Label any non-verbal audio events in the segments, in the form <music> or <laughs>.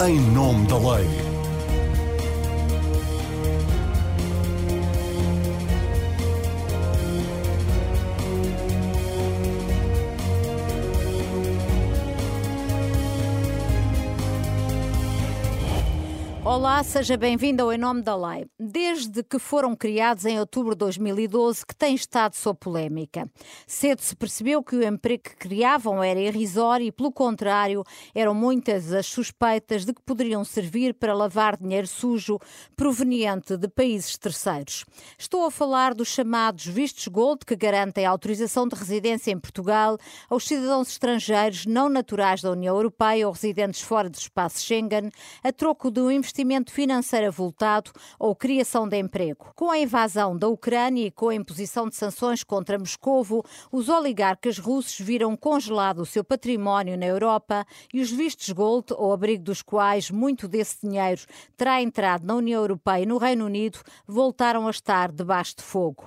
em nome da lei. Olá, seja bem-vindo ao Em Nome da Lei. Desde que foram criados em outubro de 2012, que tem estado sob polémica. Cedo se percebeu que o emprego que criavam era irrisório e, pelo contrário, eram muitas as suspeitas de que poderiam servir para lavar dinheiro sujo proveniente de países terceiros. Estou a falar dos chamados vistos gold, que garantem a autorização de residência em Portugal aos cidadãos estrangeiros não naturais da União Europeia ou residentes fora do espaço Schengen, a troco de um investimento investimento financeiro avultado ou criação de emprego. Com a invasão da Ucrânia e com a imposição de sanções contra Moscovo, os oligarcas russos viram congelado o seu património na Europa e os vistos gold, ao abrigo dos quais muito desse dinheiro terá entrado na União Europeia e no Reino Unido, voltaram a estar debaixo de fogo.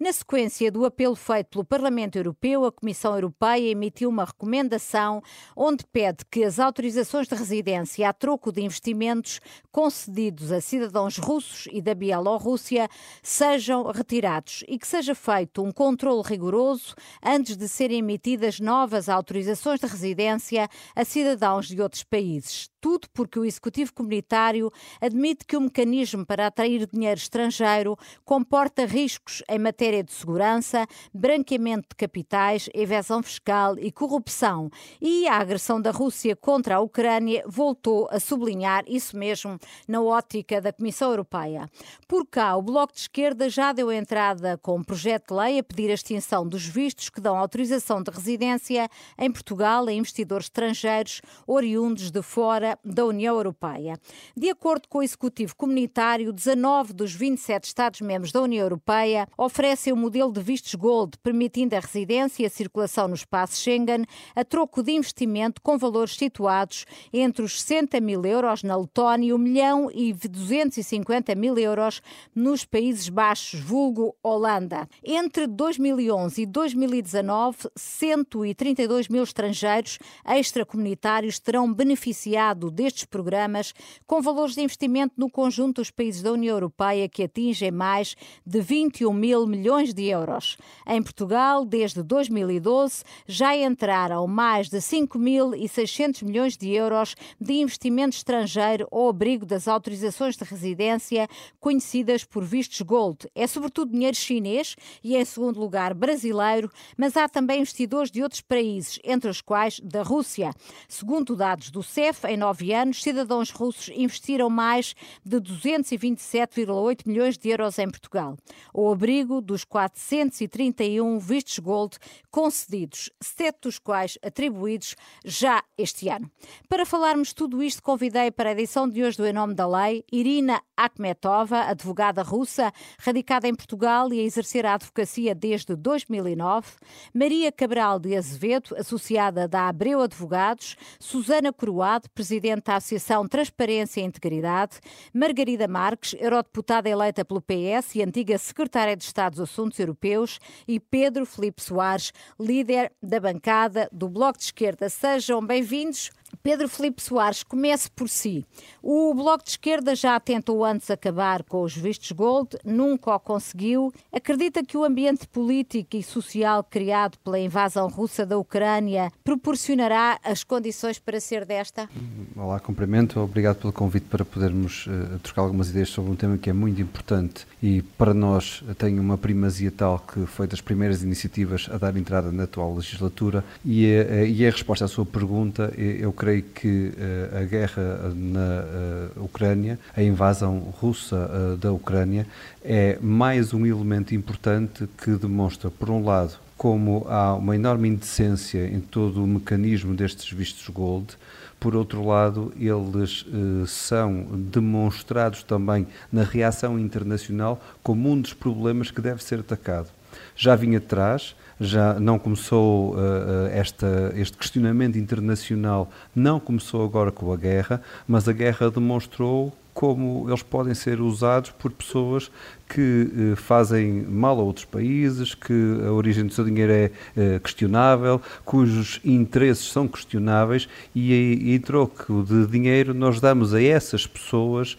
Na sequência do apelo feito pelo Parlamento Europeu, a Comissão Europeia emitiu uma recomendação onde pede que as autorizações de residência a troco de investimentos concedidos a cidadãos russos e da Bielorrússia sejam retirados e que seja feito um controle rigoroso antes de serem emitidas novas autorizações de residência a cidadãos de outros países tudo porque o Executivo Comunitário admite que o mecanismo para atrair dinheiro estrangeiro comporta riscos em matéria de segurança, branqueamento de capitais, evasão fiscal e corrupção. E a agressão da Rússia contra a Ucrânia voltou a sublinhar isso mesmo na ótica da Comissão Europeia. Por cá, o Bloco de Esquerda já deu entrada com um projeto de lei a pedir a extinção dos vistos que dão autorização de residência em Portugal a investidores estrangeiros oriundos de fora da União Europeia. De acordo com o Executivo Comunitário, 19 dos 27 Estados-membros da União Europeia oferecem o modelo de vistos Gold, permitindo a residência e a circulação no espaço Schengen a troco de investimento com valores situados entre os 60 mil euros na Letónia e 1 milhão e 250 mil euros nos Países Baixos, vulgo Holanda. Entre 2011 e 2019, 132 mil estrangeiros extracomunitários terão beneficiado destes programas, com valores de investimento no conjunto dos países da União Europeia que atingem mais de 21 mil milhões de euros. Em Portugal, desde 2012, já entraram mais de 5.600 milhões de euros de investimento estrangeiro ao abrigo das autorizações de residência conhecidas por vistos gold. É sobretudo dinheiro chinês e, em segundo lugar, brasileiro, mas há também investidores de outros países, entre os quais da Rússia. Segundo dados do CEF, em nove anos, cidadãos russos investiram mais de 227,8 milhões de euros em Portugal, ao abrigo dos 431 vistos gold concedidos, sete dos quais atribuídos já este ano. Para falarmos tudo isto, convidei para a edição de hoje do Em Nome da Lei Irina Akhmetova, advogada russa, radicada em Portugal e a exercer a advocacia desde 2009, Maria Cabral de Azevedo, associada da Abreu Advogados, Susana Coroado, presidente presidente da Associação Transparência e Integridade, Margarida Marques, eurodeputada eleita pelo PS e antiga secretária de Estado dos Assuntos Europeus, e Pedro Felipe Soares, líder da bancada do Bloco de Esquerda. Sejam bem-vindos. Pedro Felipe Soares, comece por si. O Bloco de Esquerda já tentou antes acabar com os vistos gold, nunca o conseguiu. Acredita que o ambiente político e social criado pela invasão russa da Ucrânia proporcionará as condições para ser desta? Olá, cumprimento. Obrigado pelo convite para podermos uh, trocar algumas ideias sobre um tema que é muito importante e para nós tem uma primazia tal que foi das primeiras iniciativas a dar entrada na atual legislatura e, uh, e a resposta à sua pergunta, eu creio que uh, a guerra na uh, Ucrânia, a invasão russa da Ucrânia, é mais um elemento importante que demonstra, por um lado, como há uma enorme indecência em todo o mecanismo destes vistos gold, por outro lado, eles são demonstrados também na reação internacional como um dos problemas que deve ser atacado. Já vinha atrás, já não começou uh, esta, este questionamento internacional, não começou agora com a guerra, mas a guerra demonstrou como eles podem ser usados por pessoas que fazem mal a outros países, que a origem do seu dinheiro é questionável, cujos interesses são questionáveis e em troco de dinheiro nós damos a essas pessoas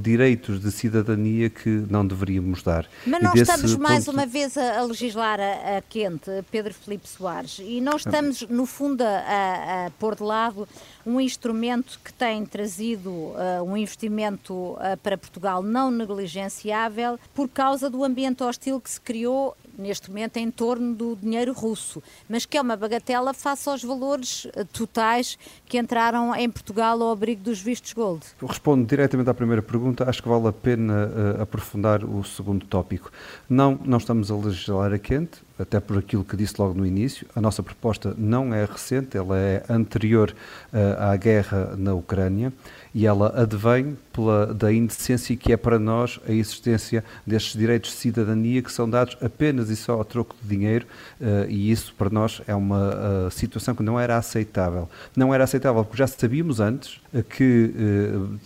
direitos de cidadania que não deveríamos dar. Mas nós estamos mais ponto... uma vez a, legislar a, a, quente, Pedro Felipe Soares, e nós estamos, no fundo, a, a pôr de lado um instrumento que tem trazido uh, um investimento uh, para Portugal não negligenciável por causa do ambiente hostil que se criou neste momento em torno do dinheiro russo, mas que é uma bagatela face aos valores uh, totais que entraram em Portugal ao abrigo dos vistos gold. Eu respondo diretamente à primeira pergunta. Acho que vale a pena uh, aprofundar o segundo tópico. Não, não estamos a legislar a quente até por aquilo que disse logo no início, a nossa proposta não é recente, ela é anterior uh, à guerra na Ucrânia e ela advém pela, da indecência que é para nós a existência destes direitos de cidadania que são dados apenas e só a troco de dinheiro uh, e isso para nós é uma uh, situação que não era aceitável. Não era aceitável porque já sabíamos antes que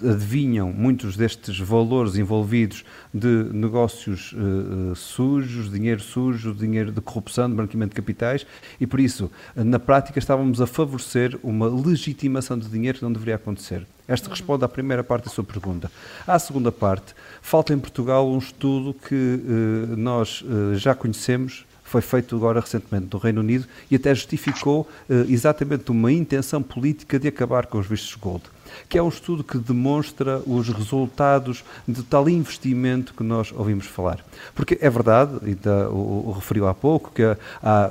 adivinham muitos destes valores envolvidos de negócios sujos, dinheiro sujo, dinheiro de corrupção, de branqueamento de capitais, e por isso, na prática, estávamos a favorecer uma legitimação de dinheiro que não deveria acontecer. Esta responde à primeira parte da sua pergunta. À segunda parte, falta em Portugal um estudo que eh, nós eh, já conhecemos, foi feito agora recentemente no Reino Unido e até justificou eh, exatamente uma intenção política de acabar com os vistos gold que é um estudo que demonstra os resultados de tal investimento que nós ouvimos falar. Porque é verdade, ainda o, o referiu há pouco, que há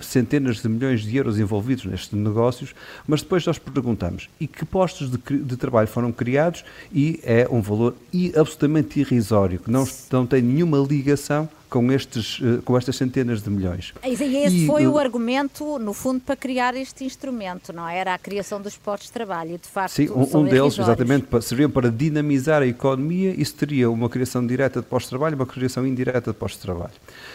centenas de milhões de euros envolvidos nestes negócios, mas depois nós perguntamos, e que postos de, de trabalho foram criados? E é um valor absolutamente irrisório, que não, não tem nenhuma ligação com, estes, eh, com estas centenas de milhões. E esse e, foi o argumento, no fundo, para criar este instrumento, não é? Era a criação dos postos de trabalho e, de facto, Sim, um, um deles, exatamente, serviam para dinamizar a economia, isso teria uma criação direta de postos de trabalho e uma criação indireta de postos de trabalho.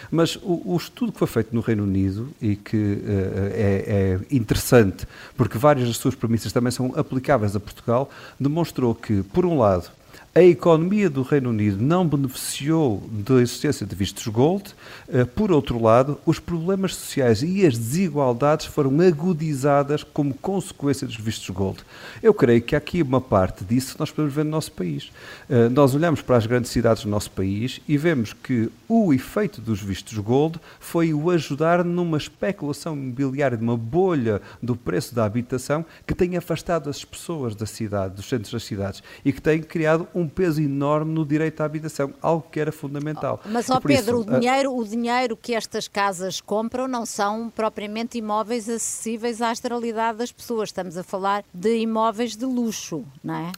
Mas o, o estudo que foi feito no Reino Unido e que uh, é, é interessante, porque várias das suas premissas também são aplicáveis a Portugal, demonstrou que, por um lado, a economia do Reino Unido não beneficiou da existência de vistos gold. Eh, por outro lado, os problemas sociais e as desigualdades foram agudizadas como consequência dos vistos gold. Eu creio que aqui uma parte disso nós podemos ver no nosso país. Eh, nós olhamos para as grandes cidades do nosso país e vemos que o efeito dos vistos gold foi o ajudar numa especulação imobiliária, de uma bolha do preço da habitação que tem afastado as pessoas da cidade, dos centros das cidades e que tem criado um um peso enorme no direito à habitação, algo que era fundamental. Mas, ó Pedro, isso, o, dinheiro, o dinheiro que estas casas compram não são propriamente imóveis acessíveis à generalidade das pessoas. Estamos a falar de imóveis de luxo, não é?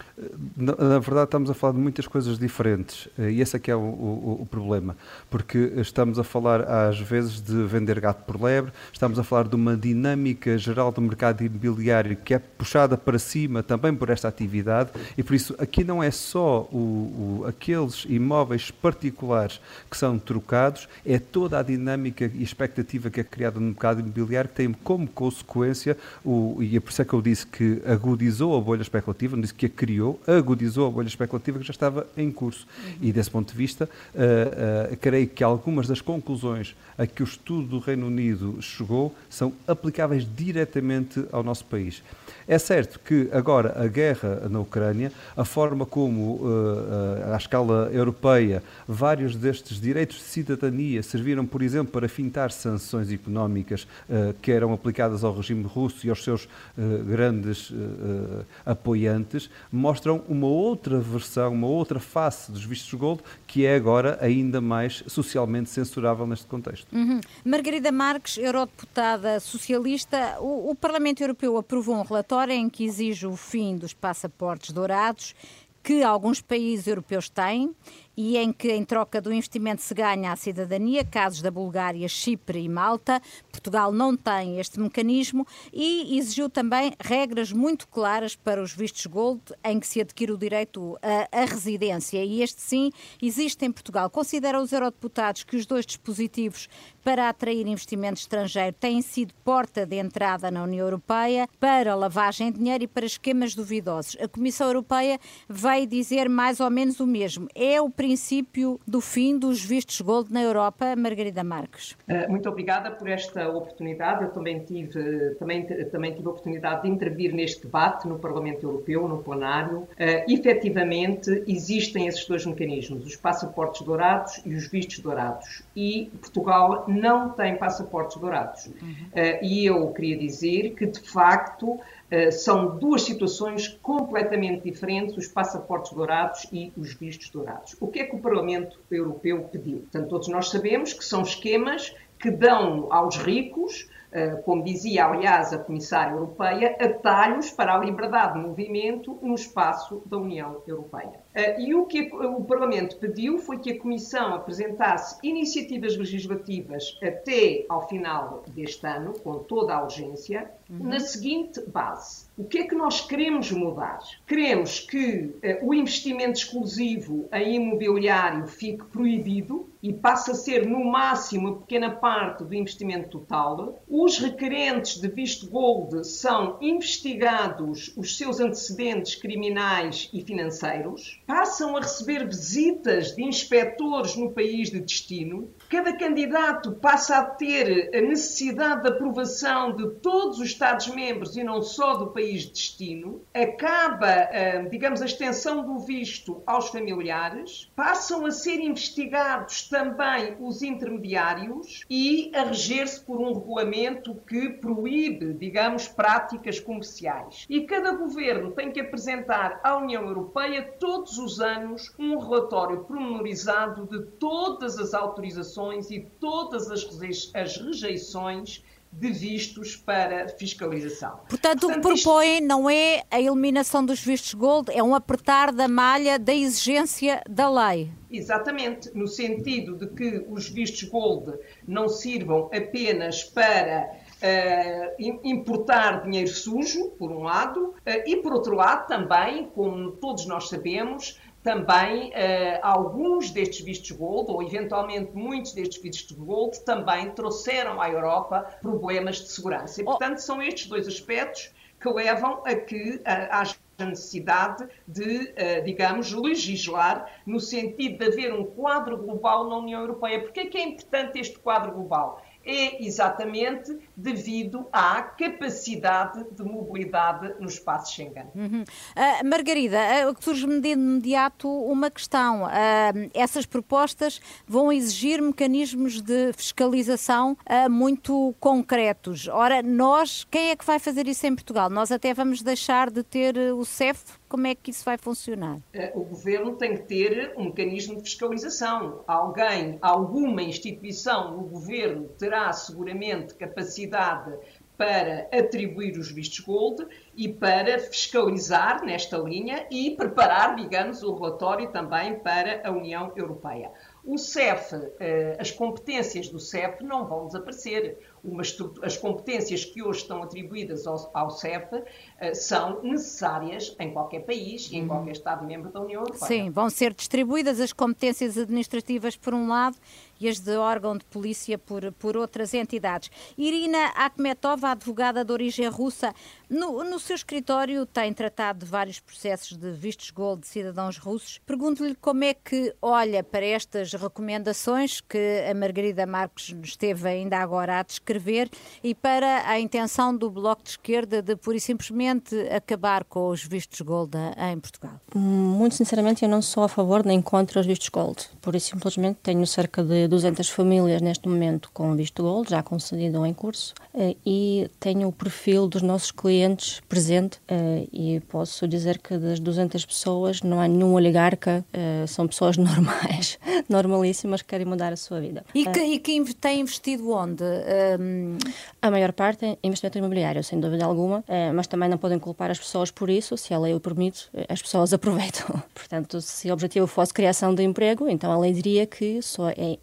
Na, na verdade, estamos a falar de muitas coisas diferentes eh, e esse é que é o, o, o problema, porque estamos a falar às vezes de vender gato por lebre, estamos a falar de uma dinâmica geral do mercado imobiliário que é puxada para cima também por esta atividade e por isso aqui não é só o, o, aqueles imóveis particulares que são trocados, é toda a dinâmica e expectativa que é criada no mercado imobiliário que tem como consequência, o, e é por isso é que eu disse que agudizou a bolha especulativa, não disse que a criou, agudizou a bolha especulativa que já estava em curso. E desse ponto de vista, uh, uh, creio que algumas das conclusões a que o estudo do Reino Unido chegou são aplicáveis diretamente ao nosso país. É certo que agora a guerra na Ucrânia, a forma como, uh, uh, à escala europeia, vários destes direitos de cidadania serviram, por exemplo, para fintar sanções económicas uh, que eram aplicadas ao regime russo e aos seus grandes apoiantes, mostram uma outra versão, uma outra face dos vistos gold, que é agora ainda mais socialmente censurável neste contexto. Uhum. Margarida Marques, eurodeputada socialista, o, o Parlamento Europeu aprovou um relatório relatório em que exige o fim dos passaportes dourados que alguns países europeus têm e em que, em troca do investimento, se ganha a cidadania, casos da Bulgária, Chipre e Malta. Portugal não tem este mecanismo e exigiu também regras muito claras para os vistos gold, em que se adquire o direito à, residência. E este, sim, existe em Portugal. Considera os eurodeputados que os dois dispositivos para atrair investimento estrangeiro têm sido porta de entrada na União Europeia para lavagem de dinheiro e para esquemas duvidosos. A Comissão Europeia veio dizer mais ou menos o mesmo. É o princípio do fim dos vistos gold na Europa, Margarida Marques? Eh, muito obrigada por esta oportunidade. Eu também tive, também, também tive a oportunidade de intervir neste debate no Parlamento Europeu, no plenário. Uh, efetivamente, existem esses dois mecanismos, os passaportes dourados e os vistos dourados. E Portugal não tem passaportes dourados. Uhum. Uh, e eu queria dizer que, de facto, são duas situações completamente diferentes, os passaportes dourados e os vistos dourados. O que é que o Parlamento Europeu pediu? Portanto, todos nós sabemos que são esquemas que dão aos ricos eh, como dizia, aliás, a Comissária Europeia, atalhos para a liberdade de movimento no espaço da União Europeia. Eh, e o que o Parlamento pediu foi que a Comissão apresentasse iniciativas legislativas até ao final deste ano, com toda a urgência, uhum. na seguinte base. O que é que nós queremos mudar? Queremos que uh, o investimento exclusivo em imobiliário fique proibido e passe a ser, no máximo, uma pequena parte do investimento total. Os requerentes de visto gold são investigados os seus antecedentes criminais e financeiros passam a receber visitas de inspectores no país de destino, cada candidato passa a ter a necessidade de aprovação de todos os Estados-membros e não só do país de destino, acaba, ah, digamos, a extensão do visto aos familiares, passam a ser investigados também os intermediários e a reger-se por um regulamento que proíbe, digamos, práticas comerciais. E cada governo tem que apresentar à União Europeia todos os anos um relatório promenorizado de todas as autorizações e todas as rejeições de vistos para fiscalização. Portanto, Portanto o que propõem isto... não é a eliminação dos vistos gold, é um apertar da malha da exigência da lei. Exatamente, no sentido de que os vistos gold não sirvam apenas para Uh, importar dinheiro sujo, por um lado, uh, e por outro lado também, como todos nós sabemos, também uh, alguns destes vistos gold, ou eventualmente muitos destes vistos gold, também trouxeram à Europa problemas de segurança. E, oh. portanto, são estes dois aspectos que levam a que haja necessidade de, digamos, legislar no sentido de haver um quadro global na União Europeia. Por que é que é importante este quadro global? É exatamente devido à capacidade de mobilidade no espaço Schengen. Uhum. Uh, Margarida, uh, surge-me de imediato uma questão. Uh, essas propostas vão exigir mecanismos de fiscalização muito concretos. Ora, nós, quem é que vai fazer isso em Portugal? Nós até vamos deixar de ter o CEF como é que isso vai funcionar? O governo tem que ter um mecanismo de fiscalização. Alguém, alguma instituição no governo terá seguramente capacidade para atribuir os vistos gold e para fiscalizar nesta linha e preparar, digamos, o relatório também para a União Europeia. O CEF, eh, as competências do CEF não vão desaparecer as competências que hoje estão atribuídas ao, ao CEF uh, são necessárias em qualquer país e em uhum. qualquer Estado-membro da União Europeia. Sim, vão ser distribuídas as competências administrativas por um lado e as de órgão de polícia por, por outras entidades. Irina Akhmetova, advogada de origem russa, no, no seu escritório tem tratado de vários processos de vistos gold de cidadãos russos. Pergunto-lhe como é que olha para estas recomendações que a Margarida Marques esteve ainda agora a descrever escrever e para a intenção do Bloco de Esquerda de pura e simplesmente acabar com os vistos gold em Portugal? Muito sinceramente, eu não sou a favor nem contra os vistos gold. Por isso, simplesmente, tenho cerca de 200 famílias neste momento com visto gold, já concedido ou em curso, eh, e tenho o perfil dos nossos clientes presente eh, e posso dizer que das 200 pessoas não há nenhum oligarca, eh, são pessoas <laughs> normais, normalíssimas que querem mudar a sua vida. E que, e que tem investido onde? A maior parte é investimento imobiliário, sem dúvida alguma, mas também não podem culpar as pessoas por isso. Se a lei o permite, as pessoas <laughs> aproveitam. Portanto, se o objetivo fosse criação de emprego, então a lei diria que só é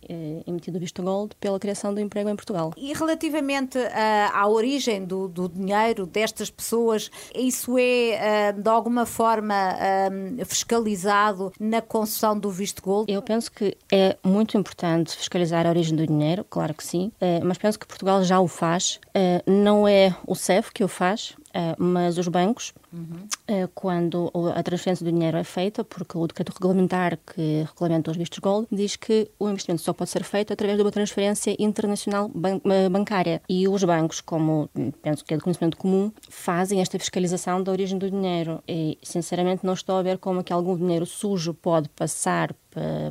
emitido o visto gold pela criação de emprego em Portugal. E relativamente uh, à origem do, do, dinheiro destas pessoas, isso é uh, de alguma forma uh, fiscalizado na concessão do visto gold? Eu penso que é muito importante fiscalizar a origem do dinheiro, claro que sim, mas penso que Portugal já o faz. Uh, não é o CEF que o faz, mas os bancos, uhum. quando a transferência do dinheiro é feita, porque o decreto regulamentar que regulamenta os vistos gold diz que o investimento só pode ser feito através de uma transferência internacional ban bancária. E os bancos, como penso que é de conhecimento comum, fazem esta fiscalização da origem do dinheiro. E, sinceramente, não estou a ver como é que algum dinheiro sujo pode passar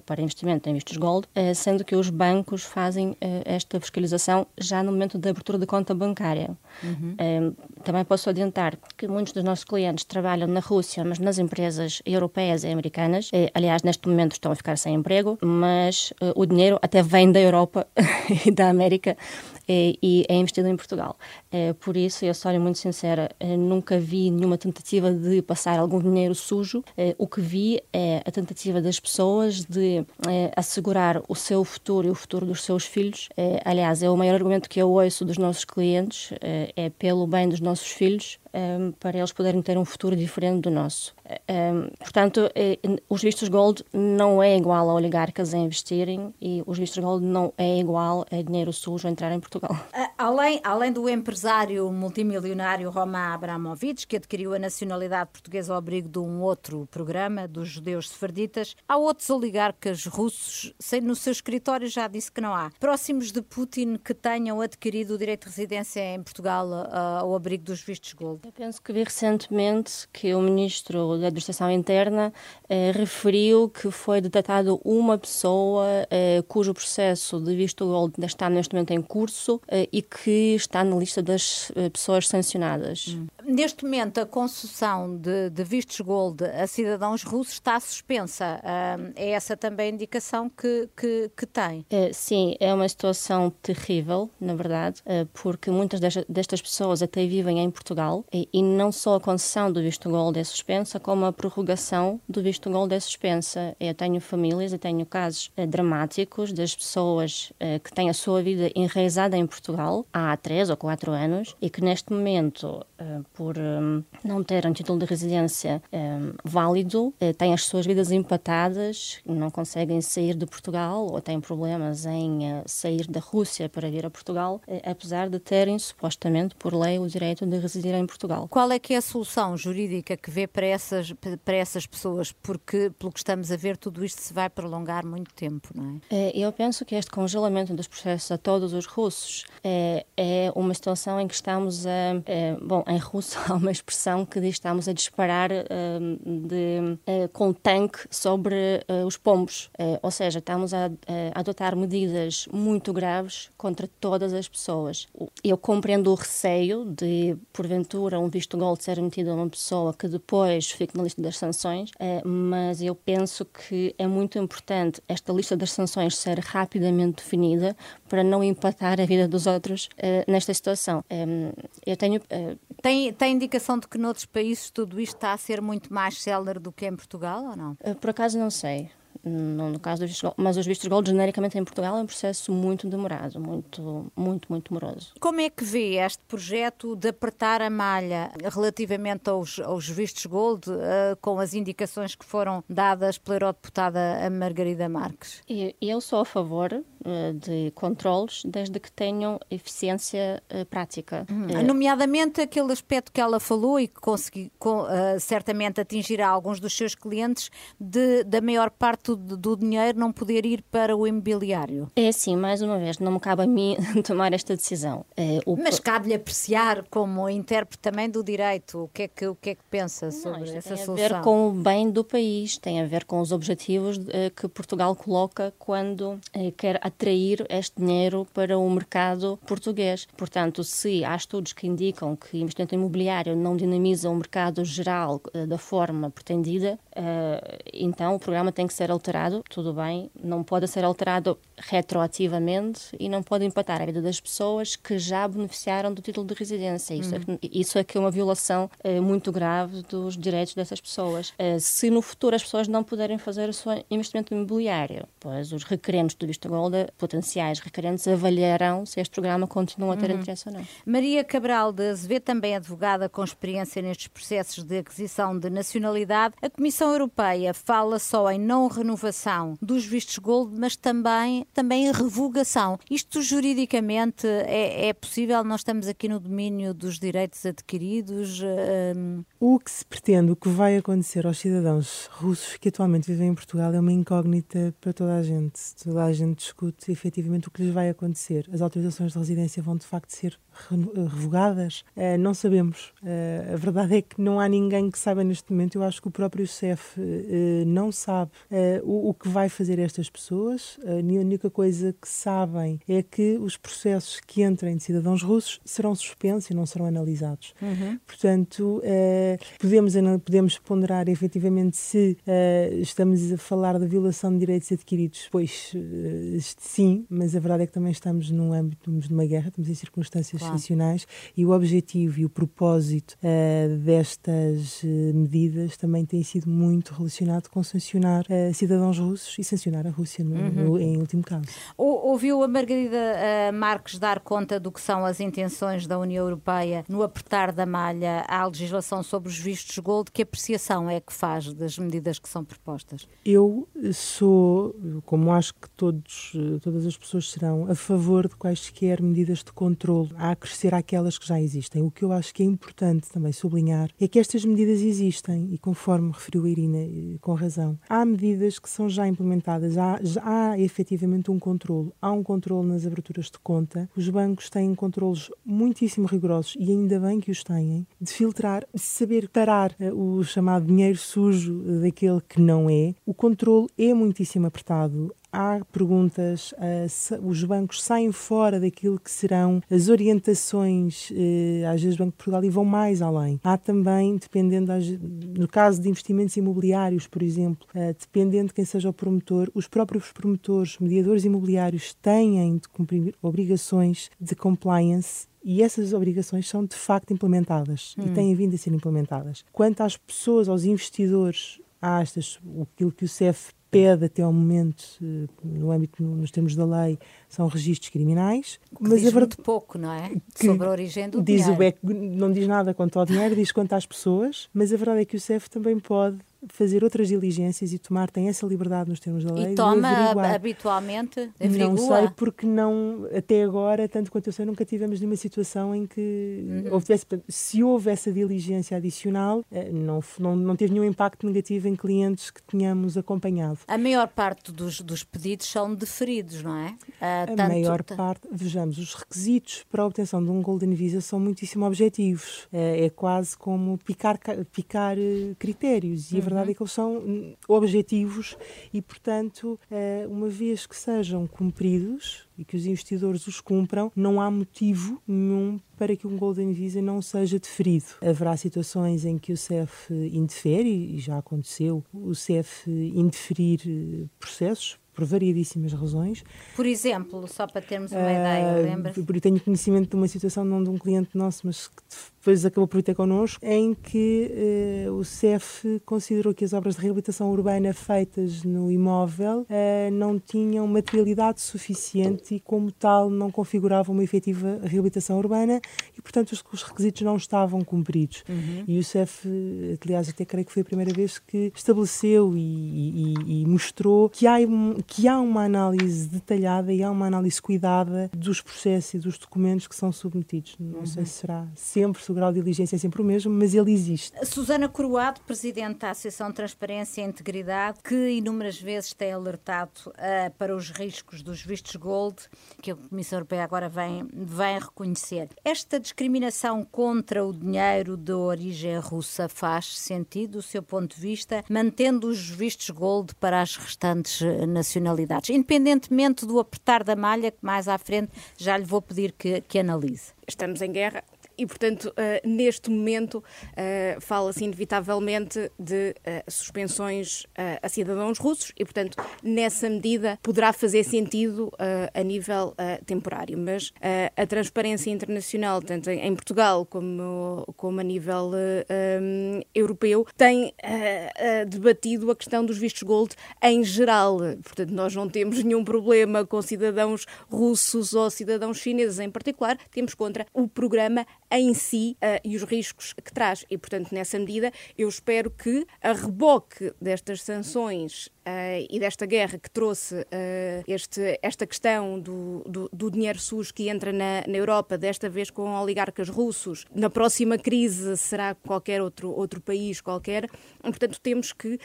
para investimento em vistos gold, eh, sendo que os bancos fazem eh, esta fiscalização já no momento da abertura de conta bancária. Uhum. Eh, também posso adiantar que muitos dos nossos clientes trabalham na Rússia, mas nas empresas europeias e americanas. Aliás, neste momento estão a ficar sem emprego, mas o dinheiro até vem da Europa <laughs> e da América e é investido em Portugal. Por isso, eu sou muito sincera, nunca vi nenhuma tentativa de passar algum dinheiro sujo. O que vi é a tentativa das pessoas de assegurar o seu futuro e o futuro dos seus filhos. Aliás, é o maior argumento que eu ouço dos nossos clientes, é pelo bem dos nossos filhos, um, para eles poderem ter um futuro diferente do nosso. Um, portanto, eh, os vistos gold não é igual a oligarcas a investirem e os vistos gold não é igual a dinheiro sujo a entrar em Portugal. <laughs> Além, além do empresário multimilionário Roman Abramovich, que adquiriu a nacionalidade portuguesa ao abrigo de um outro programa dos judeus sefarditas, há outros oligarcas russos, sem no seu escritório já disse que não há, próximos de Putin que tenham adquirido o direito de residência em Portugal uh, ao abrigo dos vistos gold. Eu penso que vi recentemente que o Ministro da Administração Interna eh, referiu que foi detectado uma pessoa eh, cujo processo de visto gold está neste momento em curso eh, e que está na lista das eh, pessoas sancionadas. Hum. Neste momento, a concessão de, de, vistos gold a cidadãos russos está suspensa. Uh, é essa também a indicação que, que, que tem? É, sim, é uma situação terrível, na verdade, uh, porque muitas destas pessoas até vivem em Portugal e, não só a concessão do visto gold é suspensa, como a prorrogação do visto gold é suspensa. Eu tenho famílias e tenho casos uh, dramáticos das pessoas que têm a sua vida enraizada em Portugal há três ou quatro anos e que neste momento por um, não ter um título de residência válido, têm as suas vidas empatadas, não conseguem sair de Portugal ou têm problemas em sair da Rússia para vir a Portugal, apesar de terem supostamente por lei o direito de residir em Portugal. Qual é que é a solução jurídica que vê para essas para essas pessoas? Porque pelo que estamos a ver tudo isto se vai prolongar muito tempo, não é? Eu penso que este congelamento dos processos a todos os russos é, é uma situação em que estamos a, bom, em Rússia <laughs> há uma expressão que diz que estamos a disparar uh, de, uh, com tanque sobre uh, os pombos, ou seja, estamos a, a, adotar medidas muito graves contra todas as pessoas. Eu compreendo o receio de, porventura, um visto gold ser emitido a uma pessoa que depois fique na lista das sanções, mas eu penso que é muito importante esta lista das sanções ser rapidamente definida para não empatar a vida dos outros nesta situação. eu tenho. tem, tem indicação de que noutros países tudo isto está a ser muito mais célere do que em Portugal ou não? Eh, por acaso não sei no, no caso dos vistos mas os vistos gold genericamente em Portugal é um processo muito demorado, muito, muito, muito demoroso. Como é que vê este projeto de apertar a malha relativamente aos, aos vistos gold uh, com as indicações que foram dadas pela eurodeputada Margarida Marques? Eu sou a favor de controles desde que tenham eficiência uh, prática. Hum. Nomeadamente aquele aspecto que ela falou e que consegui, com, certamente atingirá alguns dos seus clientes de, da maior parte do, do dinheiro não poder ir para o imobiliário? É assim, mais uma vez, não me cabe a mim <laughs> tomar esta decisão. É, o... Mas cabe-lhe apreciar como intérprete também do direito. O que é que, o que, é que pensa sobre não, essa solução? Tem a ver com o bem do país, tem a ver com os objetivos uh, que Portugal coloca quando uh, quer atrair este dinheiro para o mercado português. Portanto, se há estudos que indicam que investimento imobiliário não dinamiza o mercado geral uh, da forma pretendida, então o programa tem que ser alterado, tudo bem, não pode ser alterado retroativamente e não pode empatar a vida das pessoas que já beneficiaram do título de residência. Isso, é, uhum. isso é que é uma violação eh, muito grave dos direitos dessas pessoas. Eh, se no futuro as pessoas não puderem fazer o seu investimento imobiliário, pois os requerentes do visto gold, potenciais requerentes, avaliarão se este programa continua a ter uhum. interesse ou não. Maria Cabral de Azevedo, também advogada com experiência nestes processos de aquisição de nacionalidade, a Comissão Europeia fala só em não renovação dos vistos gold, mas também também a revogação. Isto juridicamente é, é possível? Nós estamos aqui no domínio dos direitos adquiridos? Um... O que se pretende, o que vai acontecer aos cidadãos russos que atualmente vivem em Portugal é uma incógnita para toda a gente. Toda a gente discute efetivamente o que lhes vai acontecer. As autorizações de residência vão de facto ser revogadas? Uh, não sabemos. Uh, a verdade é que não há ninguém que saiba neste momento. Eu acho que o próprio CEF uh, não sabe o, que vai fazer estas pessoas. a única coisa que sabem é que os processos que entrem de cidadãos russos serão suspensos e não serão analisados. Uhum. Portanto, podemos, podemos ponderar efetivamente se estamos a falar da violação de direitos adquiridos. Pois sim, mas a verdade é que também estamos num âmbito de uma guerra, estamos em circunstâncias claro. e o objetivo e o propósito uh, destas uh, medidas também tem sido muito relacionado com sancionar uh, cidadãos russos e sancionar a Rússia no, uhum. no, em último caso. ouviu a Margarida Marques dar conta do que são as intenções da União Europeia no apertar da malha à legislação sobre os vistos gold? Que apreciação é que faz das medidas que são propostas? Eu sou, como acho que todos, todas as pessoas serão, a favor de quaisquer medidas de controle. Há acrescer àquelas que já existem. O que eu acho que é importante também sublinhar é que estas medidas existem e, conforme referiu a Irina eh, com razão, há medidas que são já implementadas, há, já há efetivamente um controle. Há um controle nas aberturas de conta. Os bancos têm controles muitíssimo rigorosos e ainda bem que os têm, de filtrar, de saber parar uh, o chamado dinheiro sujo daquele que não é. O controle é muitíssimo apertado há perguntas, uh, os bancos saem fora daquilo que serão as orientações, às vezes, do Banco de Portugal e vão mais além. Há também, dependendo, no caso de investimentos imobiliários, por exemplo, dependendo de quem seja o promotor, os próprios promotores, mediadores imobiliários têm de cumprir obrigações de compliance e essas obrigações são de facto implementadas hum. e têm vindo a ser implementadas. Quanto às pessoas, aos investidores, há estas, aquilo que o CEF pede até ao momento, eh, no âmbito, nos termos da lei, são registros criminais. Que mas diz é muito pouco, não é? Sobre a origem do diz dinheiro. O BEC, não diz nada quanto ao dinheiro, diz quanto às pessoas, mas a verdade é que o CEF também pode fazer outras diligências e tomar, tem essa liberdade nos termos da lei. E toma habitualmente? Averigua. Não sei, porque não, até agora, tanto quanto eu sei, nunca tivemos nenhuma situação em que uhum. houvesse, se houve essa diligência adicional, eh, não, não, não teve nenhum impacto negativo em clientes que tínhamos acompanhado. A maior parte dos, dos pedidos são deferidos, não é? Uh, a tanto... maior parte, vejamos, os requisitos para a obtenção de um Golden Visa são muitíssimo objetivos. É, é quase como picar, picar eh, critérios. E uhum verdade é que eles são hum, objetivos e, portanto, eh, uma vez que sejam cumpridos e que os investidores os cumpram, não há motivo nenhum para que um Golden Visa não seja deferido. Haverá situações em que o CEF indefere, e já aconteceu, o CEF indeferir eh, processos por variedíssimas razões. Por exemplo, só para termos uma uh, ideia, lembra? Eu tenho conhecimento de uma situação não de um cliente nosso, mas que depois acabou por ir ter connosco, em que uh, o CEF considerou que as obras de reabilitação urbana feitas no imóvel uh, não tinham materialidade suficiente e, como tal, não configuravam uma efetiva reabilitação urbana e, portanto, os, os requisitos não estavam cumpridos. Uhum. E o CEF, aliás, até creio que foi a primeira vez que estabeleceu e, e, e mostrou que há, que há uma análise detalhada e há uma análise cuidada dos processos e dos documentos que são submetidos. Não uhum. sei se será sempre grau de diligência é sempre o mesmo, mas ele existe. Susana Coroado, Presidente da Associação Transparência e Integridade, que inúmeras vezes tem alertado uh, para os riscos dos vistos gold, que a Comissão Europeia agora vem, vem reconhecer. Esta discriminação contra o dinheiro de origem russa faz sentido, do seu ponto de vista, mantendo os vistos gold para as restantes nacionalidades, independentemente do apertar da malha, que mais à frente já lhe vou pedir que, que analise. Estamos em guerra, e, portanto, uh, neste momento uh, fala-se inevitavelmente de uh, suspensões a cidadãos russos e, portanto, nessa medida poderá fazer sentido a nível temporário. Mas a transparência internacional, tanto em Portugal como, como a nível europeu, tem debatido a questão dos vistos gold em geral. Portanto, nós não temos nenhum problema com cidadãos russos ou cidadãos chineses em particular, temos contra o programa em si uh, e os riscos que traz. E, portanto, nessa medida, eu espero que a reboque destas sanções e desta guerra que trouxe uh, este, esta questão do, do, do, dinheiro sujo que entra na, na Europa, desta vez com oligarcas russos, na próxima crise será qualquer outro, outro país qualquer. Portanto, temos que uh,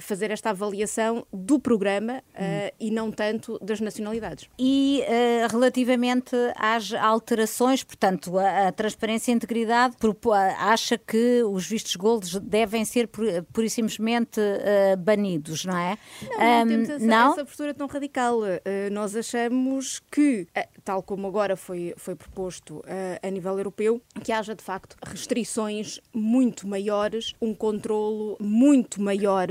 fazer esta avaliação do programa hum. e não tanto das nacionalidades. E relativamente às alterações, portanto, a, a transparência e a integridade, acha que os vistos gold devem ser pura e simplesmente banidos, não é? Não, não um, temos essa, não? essa, postura tão radical. Uh, nós achamos que, uh, tal como agora foi, foi proposto uh, a nível europeu, que haja de facto restrições muito maiores, um controlo muito maior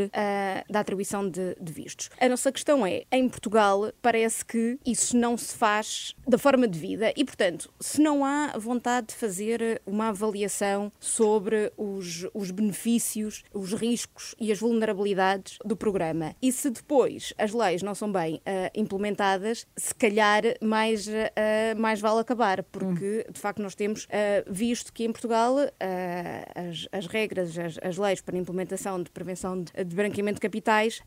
da atribuição de, de vistos. A nossa questão é, em Portugal, parece que isso não se faz da forma devida e, portanto, se não há vontade de fazer uma avaliação sobre os, os benefícios, os riscos e as vulnerabilidades do programa e se depois as leis não são bem uh, implementadas, se calhar mais, uh, mais vale acabar, porque hum. de facto nós temos uh, visto que em Portugal as, as, regras, as, as, leis para a implementação de prevenção de, de branqueamento de capitais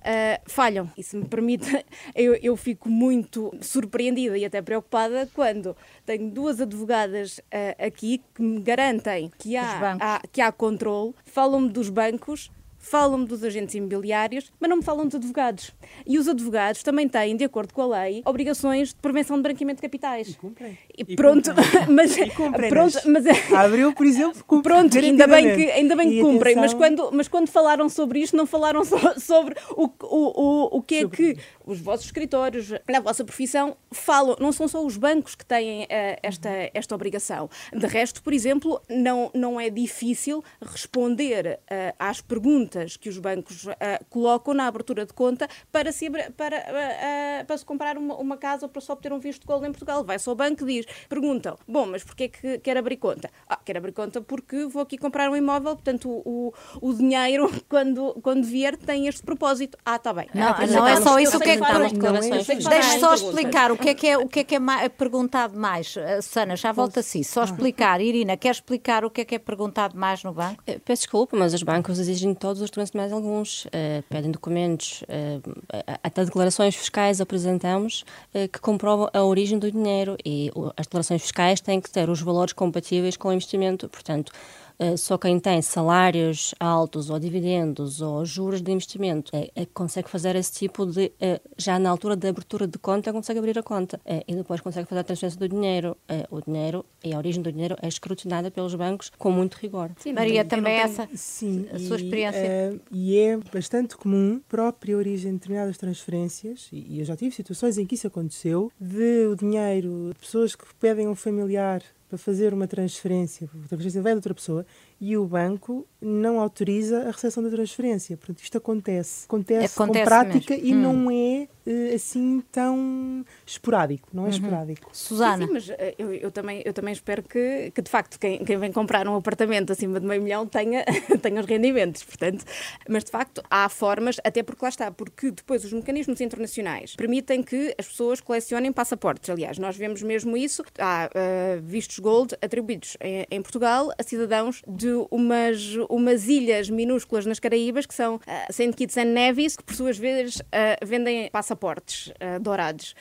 falham. E se me permite, <laughs> eu, eu fico muito surpreendida e até preocupada quando tenho duas advogadas aqui que me garantem que há, há, que há controle, falam-me dos bancos falam-me dos agentes imobiliários, mas não me falam dos advogados. E os advogados também têm, de acordo com a lei, obrigações de prevenção de branqueamento de capitais. E cumprem. E pronto, <laughs> mas, e cumprem pronto, mas abriu, por exemplo, cumprem. Pronto, <laughs> ainda bem que ainda bem que cumprem, atenção... mas quando mas quando falaram sobre isto não falaram so, <laughs> sobre o, o, o, o que é que os vossos escritórios, na vossa profissão, falam. Não são só os bancos que têm uh, esta esta obrigação. De resto, por exemplo, não não é difícil responder uh, às perguntas que os bancos uh, colocam na abertura de conta para se, para, para se comprar uma, uma, casa ou para só obter um visto de gold em Portugal. Vai-se ao banco e diz, perguntam, bom, mas porquê que quer abrir conta? Ah, quer abrir conta porque vou aqui comprar um imóvel, portanto o, o, o dinheiro, <laughs> quando, quando vier, tem este propósito. Ah, está bem. Não, ah, não é só isso o que é que... Deixe só explicar o que é que é, o que é, que é perguntado mais. Sana, já volta assim. Só explicar. Irina, quer explicar o que é que é perguntado mais no banco? Peço desculpa, mas os bancos exigem todos todos os documentos mais alguns, uh, pedem documentos, uh, até declarações fiscais apresentamos uh, que comprovam a origem do dinheiro e as declarações fiscais têm que ter os valores compatíveis com o investimento, portanto, eh, só quem tem salários altos ou dividendos ou juros de investimento é, é, consegue fazer esse tipo de, é, já na altura da abertura de conta, consegue abrir a conta é, e depois consegue fazer a transferência do dinheiro. o dinheiro e a origem do dinheiro é escrutinada pelos bancos com muito rigor. Sim, Maria, também essa sim, a sua experiência. Uh, e é bastante comum, própria origem de determinadas transferências, e, e eu já tive situações em que isso aconteceu, de o dinheiro, pessoas que pedem a um familiar para fazer uma transferência, transferência vai de outra pessoa e o banco não autoriza a recepção da transferência. Portanto, isto acontece. Acontece, acontece com prática mesmo. e hum. não é eh, assim tão esporádico, não é uhum. esporádico. Susana. Sim, sim, mas eh, eu, eu, também, eu também espero que, que de facto, quem, quem vem comprar um apartamento acima de meio milhão tenha, <laughs> tenha os rendimentos. Portanto, mas de facto há formas, até porque lá está, porque depois os mecanismos internacionais permitem que as pessoas colecionem passaportes. Aliás, nós vemos mesmo isso. Há uh, vistos gold atribuídos em, em, Portugal a cidadãos de umas, umas ilhas minúsculas nas Caraíbas que são uh, Saint Kitts and Nevis, que por suas vezes uh, vendem passaportes uh, dourados.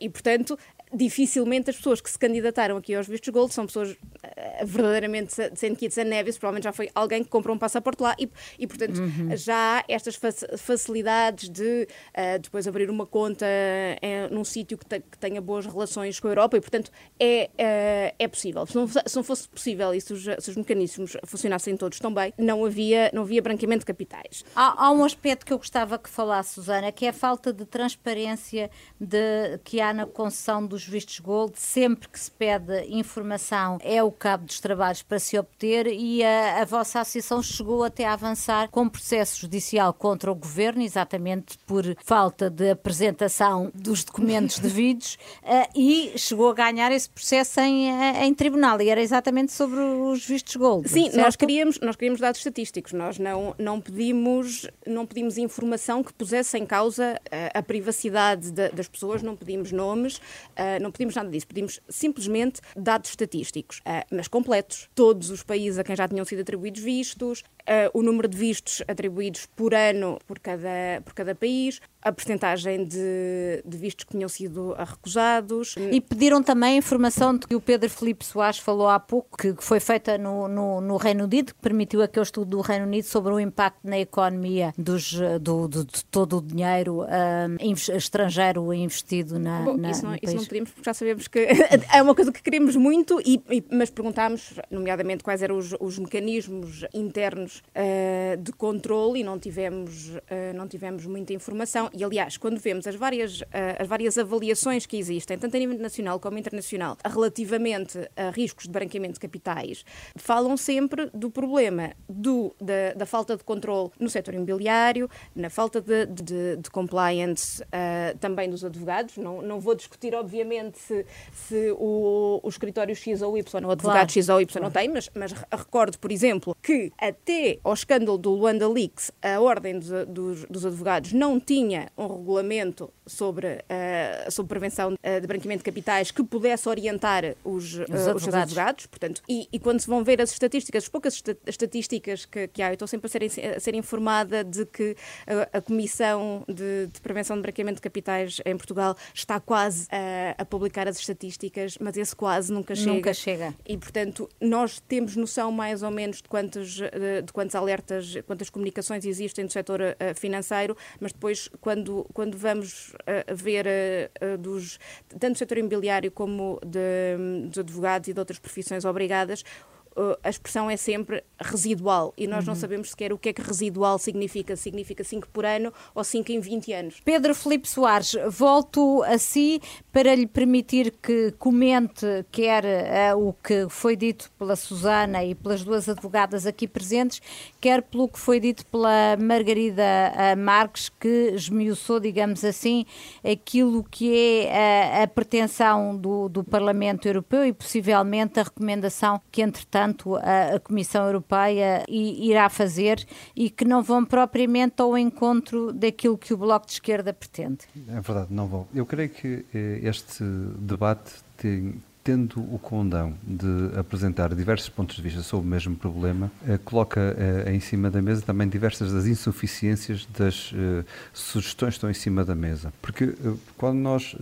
E, portanto, dificilmente as pessoas que se candidataram aqui aos vistos gold são pessoas uh, verdadeiramente de St. Kitts and Nevis, provavelmente já foi alguém que comprou um passaporte lá e, e portanto, uhum. já há estas facilidades de uh, depois abrir uma conta uh, num sítio que, te, que, tenha boas relações com a Europa e, portanto, é, é possível. Se não, se não, fosse possível e se os, se os, mecanismos funcionassem todos tão bem, não havia, não havia branqueamento de capitais. Há, há um aspecto que eu gostava que falasse, Susana, que é a falta de transparência de, que há na concessão dos vistos gold, sempre que se pede informação é o cabo dos trabalhos para se obter e a, a vossa associação chegou até a avançar com processo judicial contra o governo, exatamente por falta de apresentação dos documentos <laughs> devidos uh, e chegou a ganhar esse processo em, eh, em tribunal e era exatamente sobre os vistos gold. Sim, certo? nós queríamos, nós queríamos dados estatísticos, nós não, não, pedimos, não pedimos informação que pusesse em causa a, a privacidade de, das pessoas, não pedimos nomes, uh, não pedimos nada disso, pedimos simplesmente dados estatísticos. Uh, mas completos. Todos os países a quem já tinham sido atribuídos vistos, uh, o número de vistos atribuídos por ano por cada, por cada país, a percentagem de, de, vistos que tinham sido recusados. E pediram também a informação de que o Pedro Felipe Soares falou há pouco, que foi feita no, no, no, Reino Unido, que permitiu aquele estudo do Reino Unido sobre o impacto na economia dos, do, do de todo o dinheiro uh, estrangeiro investido na, Bom, na isso não, isso não pedimos porque já sabemos que <laughs> é uma coisa que queremos muito, e, e mas perguntámos, nomeadamente, quais eram os, os mecanismos internos uh, de controle e não tivemos, uh, não tivemos muita informação. E, aliás, quando vemos as várias, uh, as várias avaliações que existem, tanto a nível nacional como internacional, relativamente a riscos de branqueamento de capitais, falam sempre do problema do, da, da falta de controle no setor imobiliário, na falta de, de, de compliance também dos advogados. Não, não vou discutir, obviamente, se, se o, o escritório X ou Y, o advogado claro. X ou Y claro. não tem, mas, mas recordo, por exemplo, que até ao escândalo do Luanda Leaks, a Ordem dos, dos, dos Advogados não tinha um regulamento sobre, uh, sobre prevenção uh, de branqueamento de capitais que pudesse orientar os, uh, os, advogados. os advogados. Portanto, e, e, quando se vão ver as estatísticas, as poucas estatísticas que, que há, eu estou sempre a ser, a ser informada de que a, a Comissão de, de, Prevenção de Branqueamento de Capitais em Portugal está quase a, a publicar as estatísticas, mas esse quase nunca chega. Nunca chega. E, portanto, nós temos noção mais ou menos de quantos, de, quantos alertas, quantas comunicações existem no setor financeiro, mas depois, quando, quando vamos ver uh, dos, tanto do setor imobiliário como de, dos advogados e de outras profissões obrigadas, a expressão é sempre residual e nós uhum. não sabemos sequer o que é que residual significa. Significa 5 por ano ou 5 em 20 anos. Pedro Felipe Soares, volto a si para lhe permitir que comente quer uh, o que foi dito pela Susana e pelas duas advogadas aqui presentes, quer pelo que foi dito pela Margarida uh, Marques, que esmiuçou, digamos assim, aquilo que é uh, a pretensão do, do Parlamento Europeu e possivelmente a recomendação que, entretanto, entretanto, a, a Comissão Europeia irá fazer e que não vão propriamente ao encontro daquilo que o Bloco de Esquerda pretende. É verdade, não vão. Eu creio que eh, este debate tem, tendo o condão de apresentar diversos pontos de vista sobre o mesmo problema, eh, coloca eh, em cima da mesa também diversas das insuficiências das eh, sugestões que estão em cima da mesa. Porque quando nós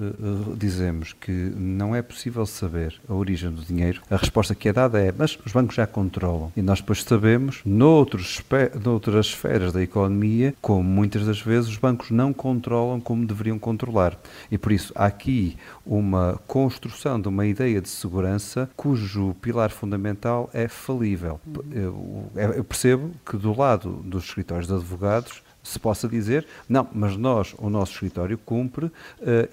dizemos que não é possível saber a origem do dinheiro, a resposta que é dada é mas os bancos já controlam. E nós depois sabemos, noutros, noutras esferas da economia, como muitas das vezes os bancos não controlam como deveriam controlar. E por isso há aqui uma construção de uma ideia de segurança cujo pilar fundamental é falível. Eu, eu percebo que do lado dos escritórios de advogados se possa dizer, não, mas nós, o nosso escritório cumpre uh,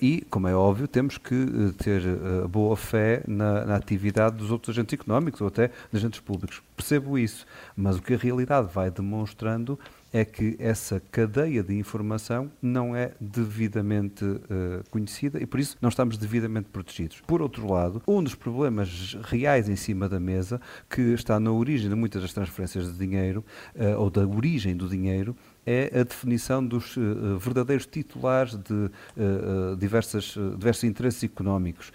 e, como é óbvio, temos que uh, ter uh, boa fé na, na, atividade dos outros agentes económicos ou até dos agentes públicos. Percebo isso, mas o que a realidade vai demonstrando é que essa cadeia de informação não é devidamente uh, conhecida e por isso não estamos devidamente protegidos. Por outro lado, um dos problemas reais em cima da mesa, que está na origem de muitas das transferências de dinheiro, uh, ou da origem do dinheiro, é a definição dos uh, verdadeiros titulares de uh, diversas, diversos interesses económicos,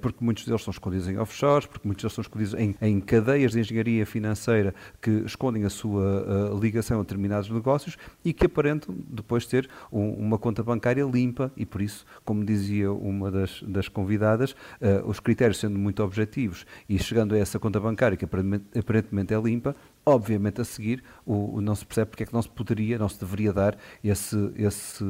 porque muitos deles são escondidos em offshores, porque muitos deles são escondidos em, em cadeias de engenharia financeira que escondem a sua ligação a determinados negócios e que aparentam depois ter um, uma conta bancária limpa. E por isso, como dizia uma das, das convidadas, os critérios sendo muito objetivos e chegando a essa conta bancária que aparentemente, aparentemente é limpa, obviamente a seguir o, o, não se percebe porque é que não se poderia, não se deveria dar esse, esse,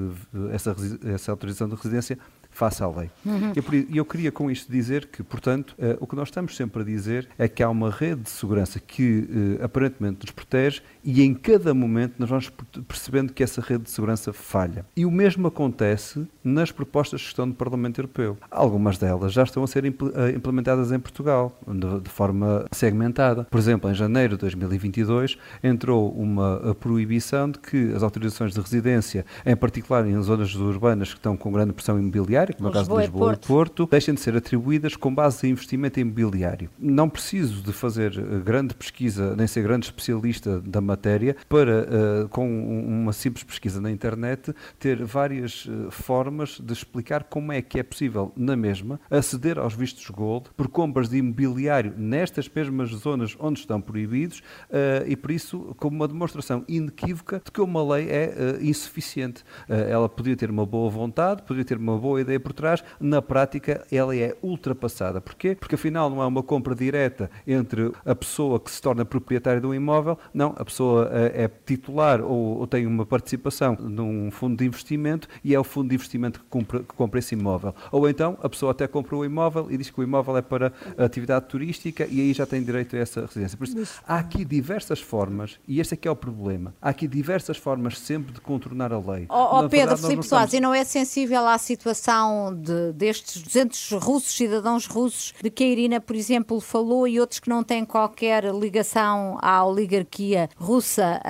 essa, essa autorização de residência face à lei. Uhum. E eu queria com isto dizer que, portanto, uh, o que nós estamos sempre a dizer é que há uma rede de segurança que uh, aparentemente nos protege e em cada momento nós vamos percebendo que essa rede de segurança falha. E o mesmo acontece nas propostas que estão no Parlamento Europeu. Algumas delas já estão a ser impl eh, implementadas em Portugal, de, de, forma segmentada. Por exemplo, em janeiro de 2022 entrou uma proibição de que as autorizações de residência, em particular em zonas urbanas que estão com grande pressão imobiliária, imobiliária, como é o caso de Lisboa e Porto. Porto, deixem de ser atribuídas com base em investimento imobiliário. Não preciso de fazer eh, grande pesquisa, nem ser grande especialista da matéria, para, uh, com uma simples pesquisa na internet, ter várias uh, formas de explicar como é que é possível, na mesma, aceder aos vistos gold por compras de imobiliário nestas mesmas zonas onde estão proibidos uh, e, por isso, como uma demonstração inequívoca de que uma lei é insuficiente. ela podia ter uma boa vontade, podia ter uma boa ideia por trás, na prática ela é ultrapassada. Porquê? Porque afinal não é uma compra direta entre a pessoa que se torna proprietária de um imóvel, não, a pessoa é titular ou, ou tem uma participação num fundo de investimento e é o fundo de investimento que compra, que compra esse imóvel. Ou então a pessoa até compra o imóvel e diz que o imóvel é para atividade turística e aí já tem direito a essa residência. Por isso, há aqui diversas formas, e este é que é o problema, há aqui diversas formas sempre de contornar a lei. Oh, oh Pedro Filipe Soares, e não é sensível à situação de, destes 200 russos, cidadãos russos, de que a Irina, por exemplo, falou e outros que não têm qualquer ligação à oligarquia russa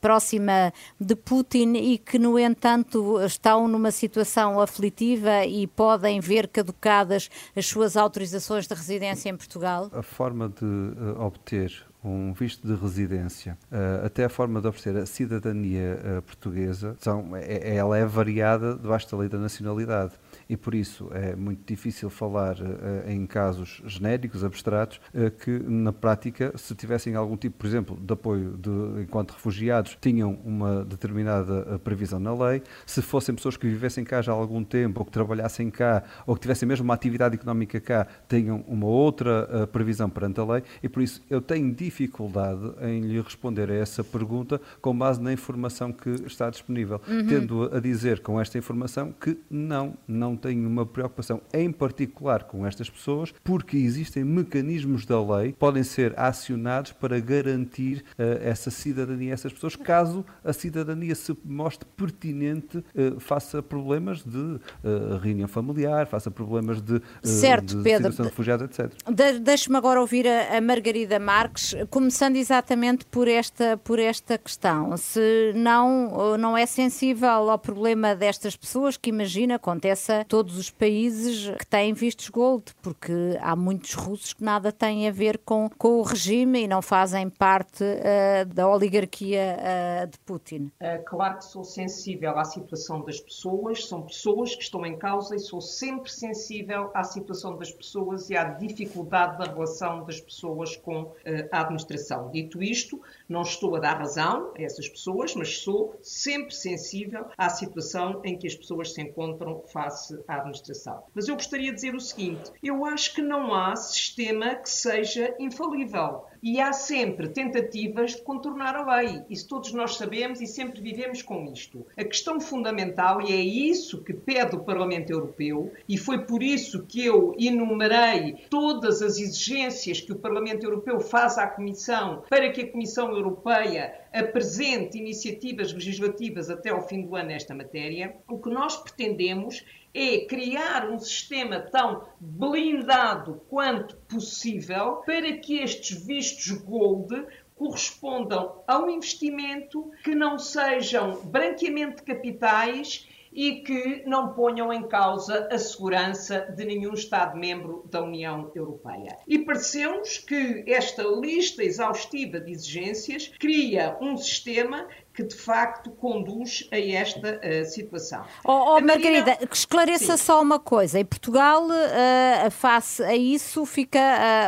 próxima de Putin e que, no entanto, estão numa situação aflitiva e podem ver caducadas as suas autorizações de residência em Portugal? A forma de uh, obter um visto de residência, uh, até a forma de oferecer a cidadania uh, portuguesa, são, é, ela é variada debaixo da lei da nacionalidade e por isso é muito difícil falar uh, em casos genéricos, abstratos, uh, que na prática, se tivessem algum tipo, por exemplo, de apoio de, enquanto refugiados, tinham uma determinada uh, previsão na lei, se fossem pessoas que vivessem cá já há algum tempo, ou que trabalhassem cá, ou que tivessem mesmo uma atividade económica cá, tenham uma outra previsão perante a lei, e por isso eu tenho dificuldade em lhe responder a essa pergunta com base na informação que está disponível, uhum. tendo a dizer com esta informação que não, não tenho uma preocupação em particular com estas pessoas, porque existem mecanismos da lei que podem ser acionados para garantir uh, essa cidadania a essas pessoas, caso a cidadania se mostre pertinente uh, faça problemas de uh, reunião familiar, faça problemas de, certo, de Pedro, situação de refugiado, etc. De, Deixe-me agora ouvir a, a Margarida Marques, começando exatamente por esta, por esta questão. Se não, não é sensível ao problema destas pessoas, que imagina, aconteça todos os países que têm vistos gold, porque há muitos russos que nada têm a ver com, com o regime e não fazem parte uh, da oligarquia uh, de Putin. Uh, claro que sou sensível à situação das pessoas, são pessoas que estão em causa e sou sempre sensível à situação das pessoas e à dificuldade da relação das pessoas com a administração. Dito isto, não estou a dar razão a essas pessoas, mas sou sempre sensível à situação em que as pessoas se encontram face à administração. Mas eu gostaria de dizer o seguinte: eu acho que não há sistema que seja infalível. E há sempre tentativas de contornar a lei. Isso todos nós sabemos e sempre vivemos com isto. A questão fundamental, e é isso que pede o Parlamento Europeu, e foi por isso que eu enumerei todas as exigências que o Parlamento Europeu faz à Comissão para que a Comissão Europeia apresente iniciativas legislativas até ao fim do ano nesta matéria, o que nós pretendemos é criar um sistema tão blindado quanto possível para que estes vistos gold correspondam a um investimento que não sejam branqueamento de capitais e que não ponham em causa a segurança de nenhum Estado-membro da União Europeia. E pareceu-nos que esta lista exaustiva de exigências cria um sistema que de facto conduz a esta uh, situação. Oh, oh Margarida, Marina... esclareça Sim. só uma coisa. Em Portugal, uh, face a isso, fica,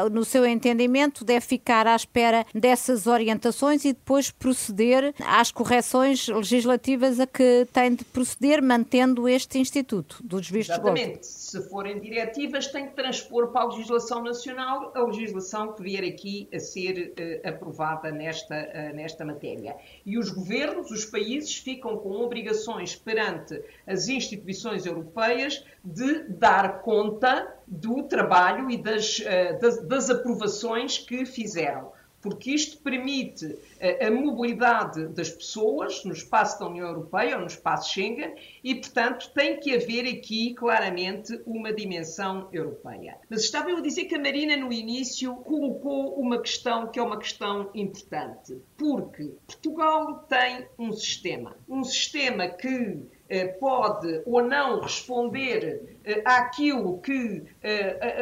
uh, no seu entendimento, deve ficar à espera dessas orientações e depois proceder às correções legislativas a que tem de proceder, mantendo este Instituto dos Vistos Exatamente. Gold. Se forem diretivas, tem que transpor para a legislação nacional a legislação que vier aqui a ser aprovada nesta, nesta matéria. E os governos governos, os países, ficam com obrigações perante as instituições europeias de dar conta do trabalho e das, eh, das, das aprovações que fizeram porque isto permite a, mobilidade das pessoas no espaço da União Europeia ou no espaço Schengen e, portanto, tem que haver aqui claramente uma dimensão europeia. Mas estava eu a dizer que a Marina, no início, colocou uma questão que é uma questão importante, porque Portugal tem um sistema, um sistema que pode ou não responder àquilo que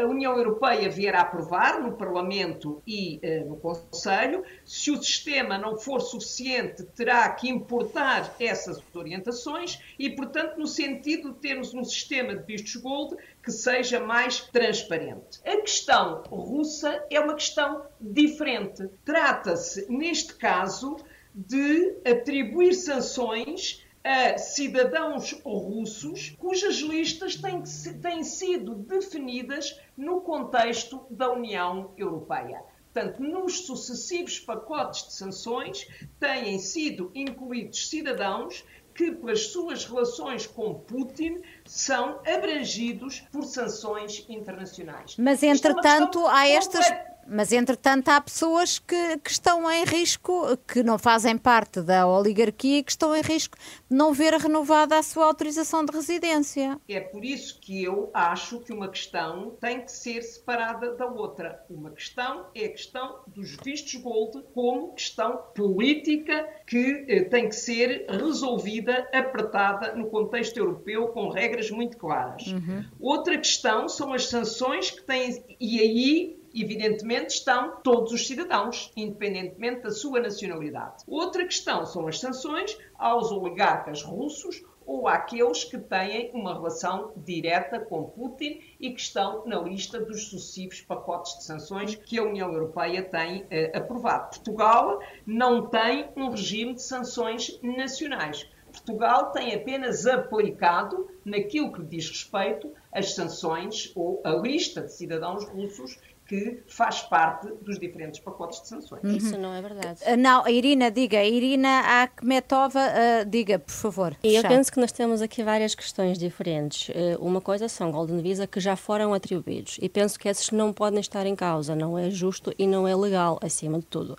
a União Europeia vier a aprovar no Parlamento e no Conselho. Se o sistema não for suficiente, terá que importar essas orientações e, portanto, no sentido de termos um sistema de vistos gold que seja mais transparente. A questão russa é uma questão diferente. Trata-se, neste caso, de atribuir sanções a cidadãos russos cujas listas têm, têm sido definidas no contexto da União Europeia. Portanto, nos sucessivos pacotes de sanções têm sido incluídos cidadãos que, pelas suas relações com Putin, são abrangidos por sanções internacionais. Mas, é entretanto, é há estas. Mas, entretanto, há pessoas que, que, estão em risco, que não fazem parte da oligarquia, que estão em risco de não ver renovada a sua autorização de residência. É por isso que eu acho que uma questão tem que ser separada da outra. Uma questão é a questão dos vistos gold como questão política que eh, tem que ser resolvida, apertada no contexto europeu, com regras muito claras. Uhum. Outra questão são as sanções que têm. E aí evidentemente, estão todos os cidadãos, independentemente da sua nacionalidade. Outra questão são as sanções aos oligarcas russos ou àqueles que têm uma relação direta com Putin e que estão na lista dos sucessivos pacotes de sanções que a União Europeia tem eh, aprovado. Portugal não tem um regime de sanções nacionais. Portugal tem apenas aplicado, naquilo que diz respeito, as sanções ou a lista de cidadãos russos que faz parte dos diferentes pacotes de sanções. Uhum. Isso não é verdade. Uh, não, Irina, diga. Irina Akhmetova, uh, diga, por favor. E eu penso que nós temos aqui várias questões diferentes. Uh, uma coisa são Golden Visa que já foram atribuídos e penso que esses não podem estar em causa. Não é justo e não é legal, acima de tudo.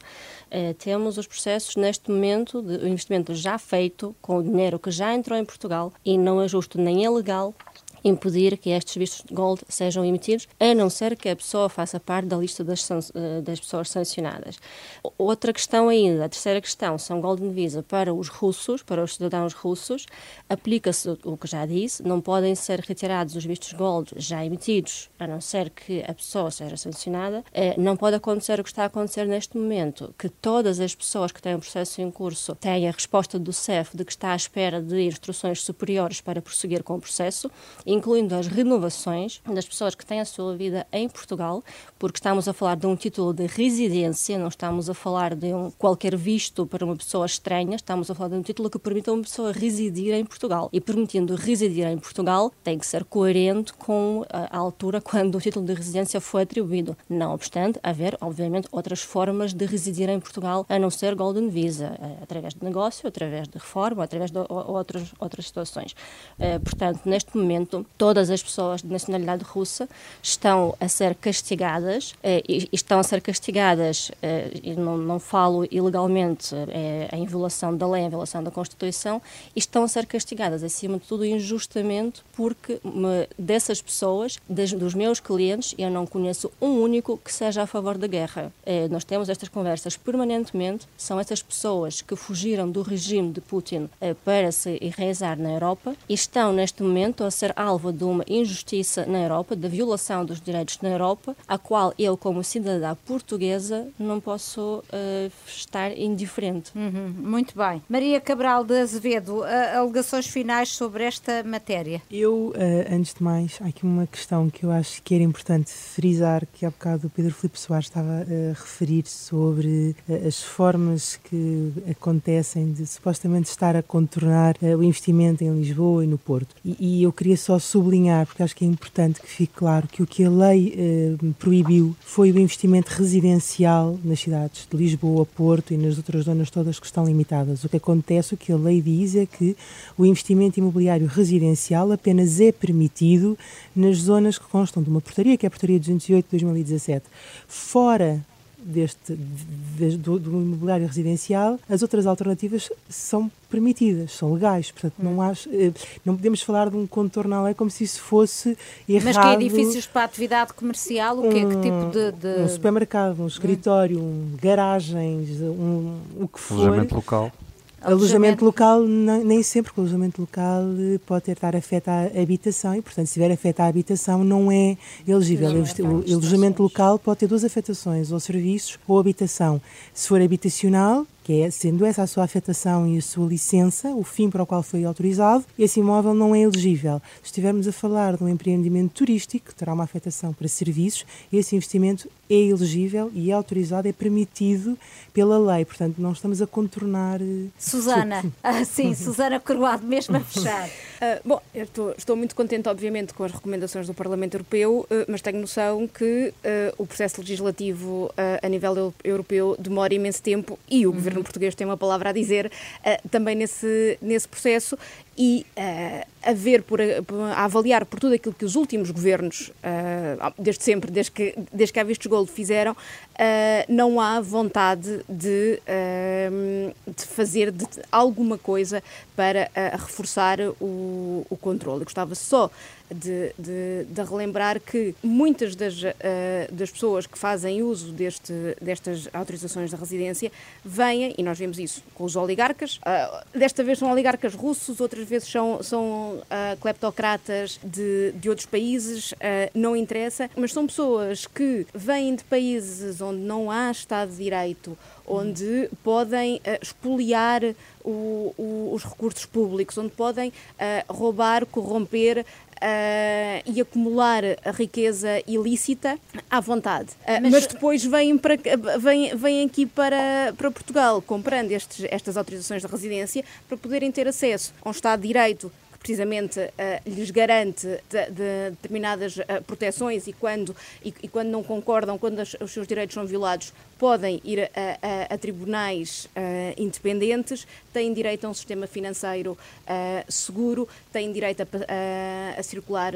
temos os processos, neste momento, de investimento já feito, com o dinheiro que já entrou em Portugal e não é justo nem é legal impedir que estes vistos de gold sejam emitidos, a não ser que a pessoa faça parte da lista das, eh, das pessoas sancionadas. Outra questão ainda, a terceira questão, são Golden Visa para os russos, para os cidadãos russos, aplica-se o que já disse, não podem ser retirados os vistos gold já emitidos, a não ser que a pessoa seja sancionada. Eh, não pode acontecer o que está a acontecer neste momento, que todas as pessoas que têm um processo em curso têm a resposta do CEF de que está à espera de instruções superiores para prosseguir com o processo, incluindo as renovações das pessoas que têm a sua vida em Portugal, porque estamos a falar de um título de residência, não estamos a falar de um qualquer visto para uma pessoa estranha, estamos a falar de um título que permite a uma pessoa residir em Portugal. E permitindo residir em Portugal, tem que ser coerente com a altura quando o título de residência foi atribuído. Não obstante, haver, obviamente, outras formas de residir em Portugal, a não ser Golden Visa, eh, através de negócio, através de reforma, através de outras, outras situações. Eh, portanto, neste momento, todas as pessoas de nacionalidade russa estão a ser castigadas, eh, estão a ser castigadas, eh, não, não falo ilegalmente, é, em violação da lei, em violação da Constituição, estão a ser castigadas, acima de tudo, injustamente, porque me, dessas pessoas, des, dos meus clientes, eu não conheço um único que seja a favor da guerra. É, nós temos estas conversas permanentemente, são essas pessoas que fugiram do regime de Putin é, para se enraizar na Europa e estão, neste momento, a ser alvo de uma injustiça na Europa, da violação dos direitos na Europa, a qual eu, como cidadã portuguesa, não posso uh, estar indiferente. Uhum, muito bem. Maria Cabral de Azevedo, uh, alegações finais sobre esta matéria? Eu, uh, antes de mais, há aqui uma questão que eu acho que era importante frisar, que há bocado o Pedro Filipe Soares estava a referir sobre as formas que acontecem de supostamente estar a contornar o investimento em Lisboa e no Porto. E, e eu queria só sublinhar, porque acho que é importante que fique claro que o que a lei eh, proibiu foi o investimento residencial nas cidades de Lisboa, Porto e nas outras zonas todas que estão limitadas. O que acontece, o que a lei diz é que o investimento imobiliário residencial apenas é permitido nas zonas que constam de uma portaria, que é a portaria 208 de 2017. Fora deste, de, do, do, imobiliário residencial, as outras alternativas são permitidas, são legais. Portanto, não, hum. acho, eh, não podemos falar de um contorno à lei como se isso fosse errado. Mas que edifícios para atividade comercial, o que é que tipo de, de... Um supermercado, um escritório, um, garagens, um, o que for. Alojamento local Alojamento local, nem sempre, porque o alojamento local eh, pode estar afeto à habitação e, portanto, se tiver afeto à habitação, não é elegível. Não, o, o alojamento local pode ter duas afetações, ou serviços ou habitação. Se for habitacional, que é, sendo essa a sua afetação e a sua licença, o fim para o qual foi autorizado, esse imóvel não é elegível. Se estivermos a falar de um empreendimento turístico, que terá uma afetação para serviços, esse investimento é elegível e é autorizado, é permitido pela lei. Portanto, não estamos a contornar. Eh, Susana, ah, sim, <laughs> Susana Coroado, mesmo a fechar. <laughs> Uh, bom, eu estou, estou, muito contente, obviamente, com as recomendações do Parlamento Europeu, uh, mas tenho noção que uh, o processo legislativo a nível europeu demora imenso tempo e o uhum. governo português tem uma palavra a dizer também nesse, nesse processo e uh, a ver, por, a avaliar por tudo aquilo que os últimos governos, uh, desde sempre, desde que, desde que a Vistos Gold fizeram, uh, não há vontade de, de fazer de alguma coisa para reforçar o, o controle. Gostava só de, de, de relembrar que muitas das, uh, das pessoas que fazem uso deste, destas autorizações de residência vêm, e nós vemos isso com os oligarcas, uh, desta vez são oligarcas russos, outras vezes são, são uh, cleptocratas de, de outros países, não interessa, mas são pessoas que vêm de países onde não há Estado de Direito, onde podem uh, expoliar o, o, os recursos públicos, onde podem uh, roubar, corromper Uh, e acumular a riqueza ilícita à vontade. Uh, mas, mas, depois vêm, para, vêm, vêm aqui para, para Portugal comprando estes, estas autorizações de residência para poderem ter acesso a um Estado de Direito precisamente uh, lhes garante de, de determinadas uh, proteções e quando, e, e, quando não concordam, quando as, os seus direitos são violados, podem ir a, a, a tribunais uh, independentes, têm direito a um sistema financeiro seguro, têm direito a, a circular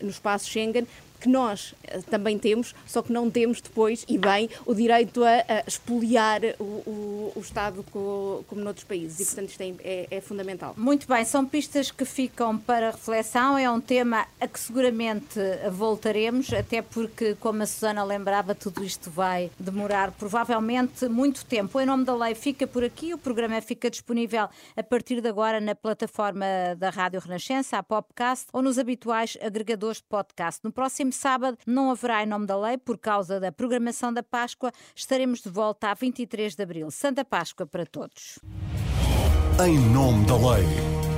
no espaço Schengen que nós eh, também temos, só que não temos depois, e bem, o direito a, a expoliar o, o, o Estado como, como noutros países. E, portanto, isto é, é, é, fundamental. Muito bem, são pistas que ficam para reflexão. É um tema a que seguramente voltaremos, até porque, como a Susana lembrava, tudo isto vai demorar provavelmente muito tempo. Em nome da lei, fica por aqui. O programa fica disponível a partir de agora na plataforma da Rádio Renascença, a Popcast, ou nos habituais agregadores de podcast. No próximo próximo sábado não haverá em nome da lei, por causa da programação da Páscoa. Estaremos de volta a 23 de abril. Santa Páscoa para todos. Em nome da lei.